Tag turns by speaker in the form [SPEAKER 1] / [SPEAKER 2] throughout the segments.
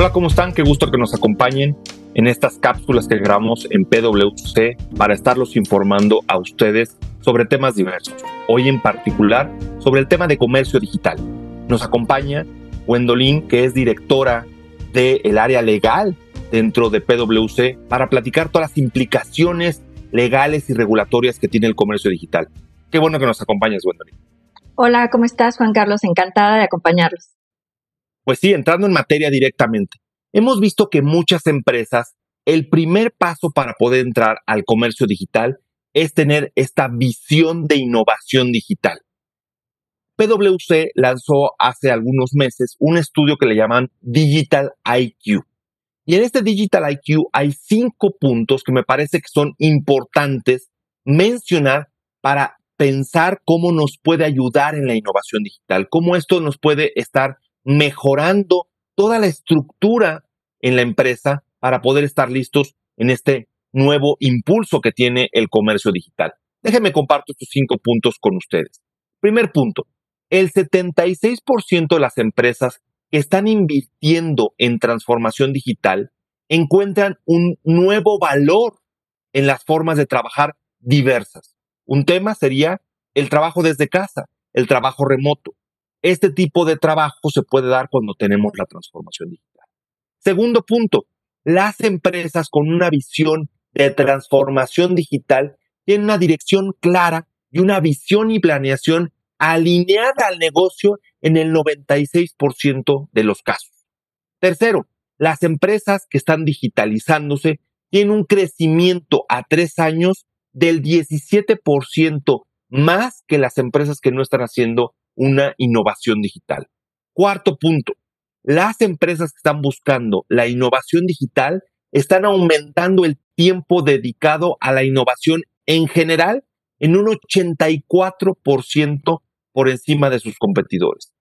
[SPEAKER 1] Hola, ¿cómo están? Qué gusto que nos acompañen en estas cápsulas que grabamos en PwC para estarlos informando a ustedes sobre temas diversos. Hoy en particular sobre el tema de comercio digital. Nos acompaña Gwendolyn, que es directora del área legal dentro de PwC, para platicar todas las implicaciones legales y regulatorias que tiene el comercio digital. Qué bueno que nos acompañes, Gwendolyn.
[SPEAKER 2] Hola, ¿cómo estás, Juan Carlos? Encantada de acompañarlos.
[SPEAKER 1] Pues sí, entrando en materia directamente, hemos visto que muchas empresas, el primer paso para poder entrar al comercio digital es tener esta visión de innovación digital. PwC lanzó hace algunos meses un estudio que le llaman Digital IQ. Y en este Digital IQ hay cinco puntos que me parece que son importantes mencionar para pensar cómo nos puede ayudar en la innovación digital, cómo esto nos puede estar mejorando toda la estructura en la empresa para poder estar listos en este nuevo impulso que tiene el comercio digital. Déjenme comparto estos cinco puntos con ustedes. Primer punto, el 76% de las empresas que están invirtiendo en transformación digital encuentran un nuevo valor en las formas de trabajar diversas. Un tema sería el trabajo desde casa, el trabajo remoto. Este tipo de trabajo se puede dar cuando tenemos la transformación digital. Segundo punto, las empresas con una visión de transformación digital tienen una dirección clara y una visión y planeación alineada al negocio en el 96% de los casos. Tercero, las empresas que están digitalizándose tienen un crecimiento a tres años del 17% más que las empresas que no están haciendo una innovación digital. Cuarto punto, las empresas que están buscando la innovación digital están aumentando el tiempo dedicado a la innovación en general en un 84% por encima de sus competidores.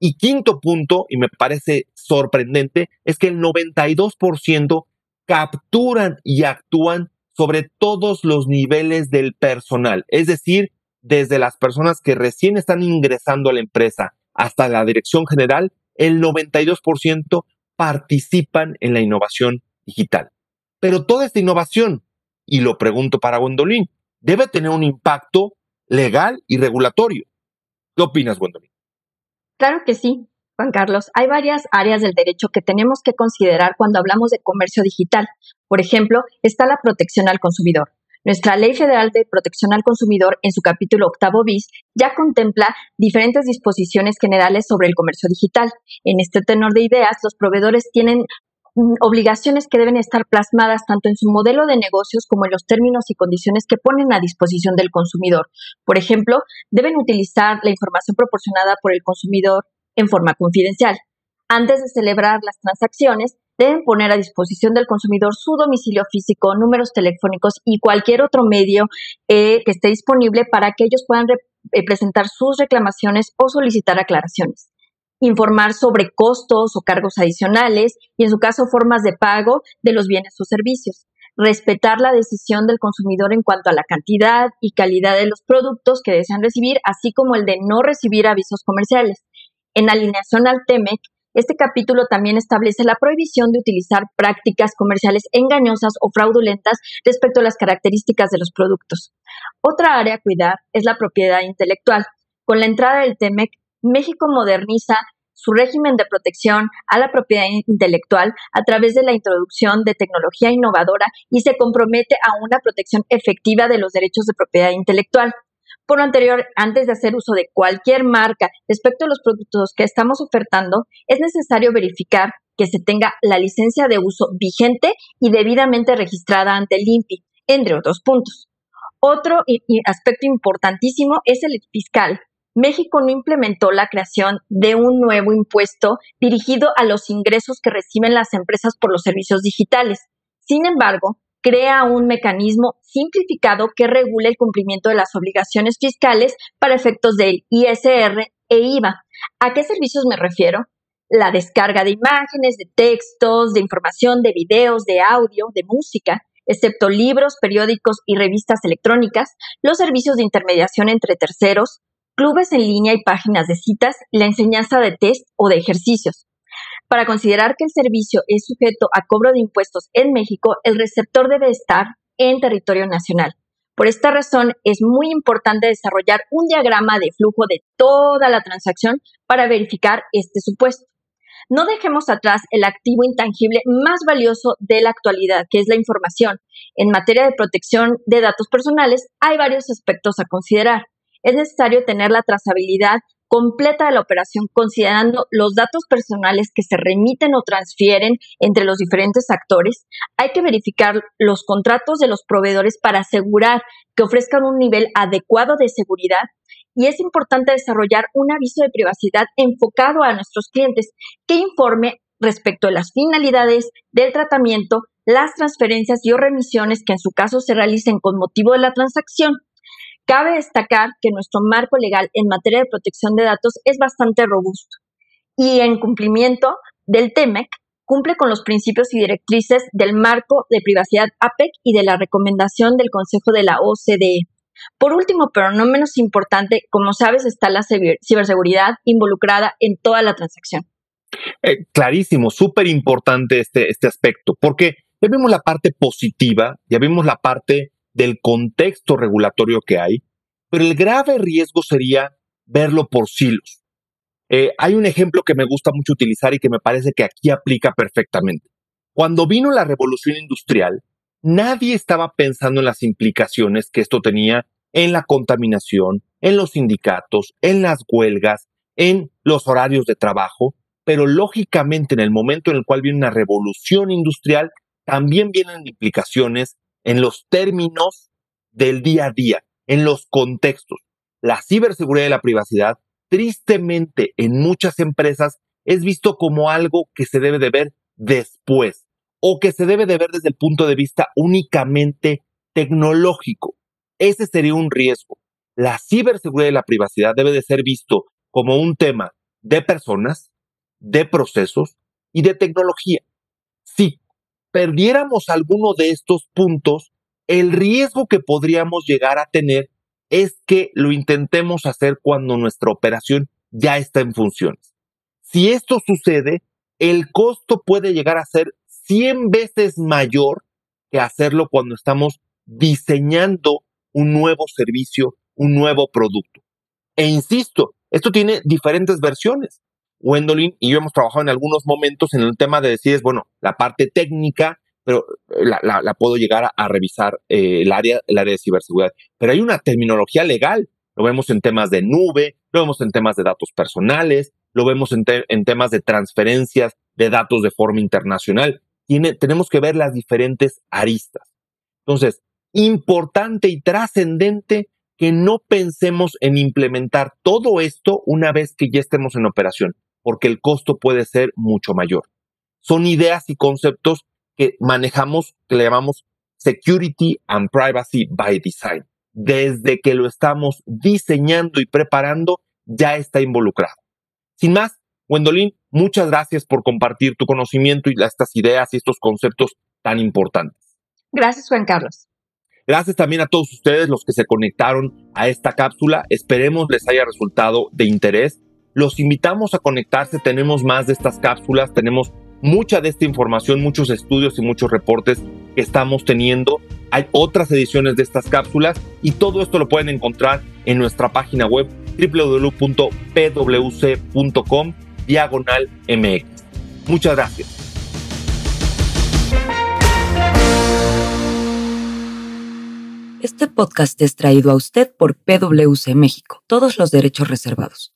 [SPEAKER 1] Y quinto punto, y me parece sorprendente, es que el 92% capturan y actúan sobre todos los niveles del personal, es decir, desde las personas que recién están ingresando a la empresa hasta la dirección general, el 92% participan en la innovación digital. Pero toda esta innovación, y lo pregunto para Gwendolyn, debe tener un impacto legal y regulatorio. ¿Qué opinas, Gwendolyn?
[SPEAKER 2] Claro que sí, Juan Carlos. Hay varias áreas del derecho que tenemos que considerar cuando hablamos de comercio digital. Por ejemplo, está la protección al consumidor. Nuestra Ley Federal de Protección al Consumidor, en su capítulo octavo bis, ya contempla diferentes disposiciones generales sobre el comercio digital. En este tenor de ideas, los proveedores tienen mm, obligaciones que deben estar plasmadas tanto en su modelo de negocios como en los términos y condiciones que ponen a disposición del consumidor. Por ejemplo, deben utilizar la información proporcionada por el consumidor en forma confidencial. Antes de celebrar las transacciones, deben poner a disposición del consumidor su domicilio físico, números telefónicos y cualquier otro medio eh, que esté disponible para que ellos puedan eh, presentar sus reclamaciones o solicitar aclaraciones. Informar sobre costos o cargos adicionales y, en su caso, formas de pago de los bienes o servicios. Respetar la decisión del consumidor en cuanto a la cantidad y calidad de los productos que desean recibir, así como el de no recibir avisos comerciales. En alineación al TEMEC, este capítulo también establece la prohibición de utilizar prácticas comerciales engañosas o fraudulentas respecto a las características de los productos. Otra área a cuidar es la propiedad intelectual. Con la entrada del TEMEC, México moderniza su régimen de protección a la propiedad intelectual a través de la introducción de tecnología innovadora y se compromete a una protección efectiva de los derechos de propiedad intelectual. Por lo anterior, antes de hacer uso de cualquier marca respecto a los productos que estamos ofertando, es necesario verificar que se tenga la licencia de uso vigente y debidamente registrada ante el INPI, entre otros puntos. Otro aspecto importantísimo es el fiscal. México no implementó la creación de un nuevo impuesto dirigido a los ingresos que reciben las empresas por los servicios digitales. Sin embargo, crea un mecanismo simplificado que regule el cumplimiento de las obligaciones fiscales para efectos del ISR e IVA. ¿A qué servicios me refiero? La descarga de imágenes, de textos, de información, de videos, de audio, de música, excepto libros, periódicos y revistas electrónicas, los servicios de intermediación entre terceros, clubes en línea y páginas de citas, la enseñanza de test o de ejercicios. Para considerar que el servicio es sujeto a cobro de impuestos en México, el receptor debe estar en territorio nacional. Por esta razón, es muy importante desarrollar un diagrama de flujo de toda la transacción para verificar este supuesto. No dejemos atrás el activo intangible más valioso de la actualidad, que es la información. En materia de protección de datos personales, hay varios aspectos a considerar. Es necesario tener la trazabilidad completa la operación considerando los datos personales que se remiten o transfieren entre los diferentes actores. Hay que verificar los contratos de los proveedores para asegurar que ofrezcan un nivel adecuado de seguridad y es importante desarrollar un aviso de privacidad enfocado a nuestros clientes que informe respecto a las finalidades del tratamiento, las transferencias y o remisiones que en su caso se realicen con motivo de la transacción Cabe destacar que nuestro marco legal en materia de protección de datos es bastante robusto y en cumplimiento del TEMEC cumple con los principios y directrices del marco de privacidad APEC y de la recomendación del Consejo de la OCDE. Por último, pero no menos importante, como sabes, está la ciberseguridad involucrada en toda la transacción.
[SPEAKER 1] Eh, clarísimo, súper importante este, este aspecto, porque ya vimos la parte positiva, ya vimos la parte del contexto regulatorio que hay, pero el grave riesgo sería verlo por silos. Eh, hay un ejemplo que me gusta mucho utilizar y que me parece que aquí aplica perfectamente. Cuando vino la revolución industrial, nadie estaba pensando en las implicaciones que esto tenía en la contaminación, en los sindicatos, en las huelgas, en los horarios de trabajo, pero lógicamente en el momento en el cual viene una revolución industrial, también vienen implicaciones en los términos del día a día, en los contextos. La ciberseguridad y la privacidad, tristemente en muchas empresas, es visto como algo que se debe de ver después o que se debe de ver desde el punto de vista únicamente tecnológico. Ese sería un riesgo. La ciberseguridad y la privacidad debe de ser visto como un tema de personas, de procesos y de tecnología. Perdiéramos alguno de estos puntos, el riesgo que podríamos llegar a tener es que lo intentemos hacer cuando nuestra operación ya está en funciones. Si esto sucede, el costo puede llegar a ser 100 veces mayor que hacerlo cuando estamos diseñando un nuevo servicio, un nuevo producto. E insisto, esto tiene diferentes versiones. Wendolin y yo hemos trabajado en algunos momentos en el tema de decir, bueno, la parte técnica, pero eh, la, puedo llegar a, revisar eh, el, área, el área de ciberseguridad. Pero hay una terminología legal. Lo vemos en temas de nube, lo vemos en temas de datos personales, lo vemos en, en temas de transferencias de datos de forma internacional. Tiene, tenemos que ver las diferentes aristas. Entonces, importante y trascendente que no pensemos en implementar todo esto una vez que ya estemos en operación porque el costo puede ser mucho mayor. Son ideas y conceptos que manejamos, que le llamamos Security and Privacy by Design. Desde que lo estamos diseñando y preparando, ya está involucrado. Sin más, Gwendolyn, muchas gracias por compartir tu conocimiento y estas ideas y estos conceptos tan importantes.
[SPEAKER 2] Gracias, Juan Carlos.
[SPEAKER 1] Gracias también a todos ustedes los que se conectaron a esta cápsula. Esperemos les haya resultado de interés los invitamos a conectarse, tenemos más de estas cápsulas, tenemos mucha de esta información, muchos estudios y muchos reportes que estamos teniendo. Hay otras ediciones de estas cápsulas y todo esto lo pueden encontrar en nuestra página web www.pwc.com diagonal mx. Muchas gracias.
[SPEAKER 3] Este podcast es traído a usted por PwC México, todos los derechos reservados.